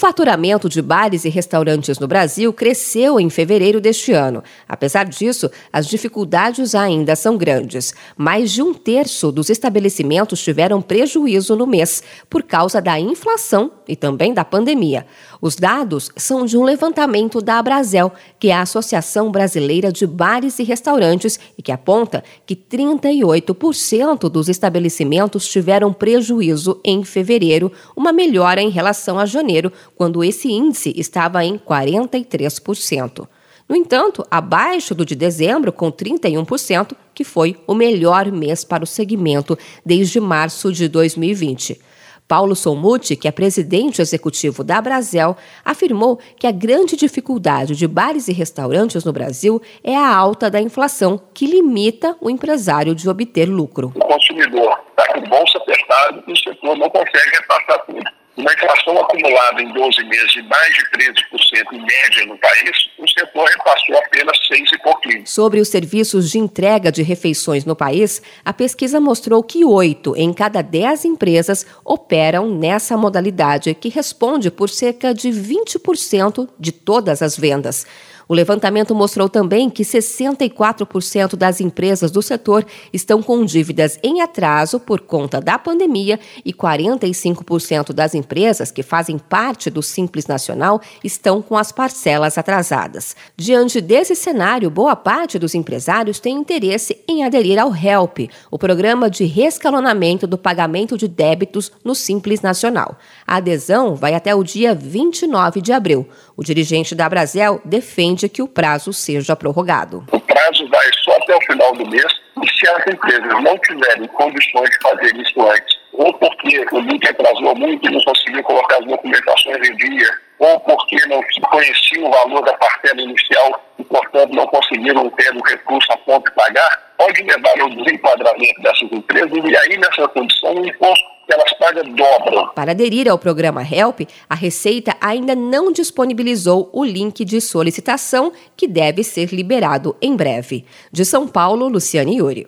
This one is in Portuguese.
faturamento de bares e restaurantes no Brasil cresceu em fevereiro deste ano. Apesar disso, as dificuldades ainda são grandes. Mais de um terço dos estabelecimentos tiveram prejuízo no mês, por causa da inflação e também da pandemia. Os dados são de um levantamento da Abrazel, que é a Associação Brasileira de Bares e Restaurantes, e que aponta que 38% dos estabelecimentos tiveram prejuízo em fevereiro, uma melhora em relação a janeiro, quando esse índice estava em 43%. No entanto, abaixo do de dezembro, com 31%, que foi o melhor mês para o segmento desde março de 2020. Paulo Solmuti, que é presidente executivo da Brasel, afirmou que a grande dificuldade de bares e restaurantes no Brasil é a alta da inflação, que limita o empresário de obter lucro. O consumidor está com o bolso apertado e o setor não consegue repassar tudo. Uma inflação acumulada em 12 meses de mais de 13% em média no país, o setor repassou apenas 6 e pouquinho. Sobre os serviços de entrega de refeições no país, a pesquisa mostrou que 8 em cada 10 empresas operam nessa modalidade, que responde por cerca de 20% de todas as vendas. O levantamento mostrou também que 64% das empresas do setor estão com dívidas em atraso por conta da pandemia e 45% das empresas que fazem parte do Simples Nacional estão com as parcelas atrasadas. Diante desse cenário, boa parte dos empresários tem interesse em aderir ao HELP, o programa de rescalonamento do pagamento de débitos no Simples Nacional. A adesão vai até o dia 29 de abril. O dirigente da Brasel defende que o prazo seja prorrogado. O prazo vai só até o final do mês e se as empresas não tiverem condições de fazer isso antes, ou porque o link atrasou muito e não conseguiu colocar as documentações em dia, ou porque não conhecia o valor da parcela inicial e, portanto, não conseguiram ter o recurso a ponto de pagar, pode levar ao desenquadramento dessas empresas e aí, nessa condição, o imposto elas pagam. Para aderir ao programa HELP, a Receita ainda não disponibilizou o link de solicitação, que deve ser liberado em breve. De São Paulo, Luciane Yuri.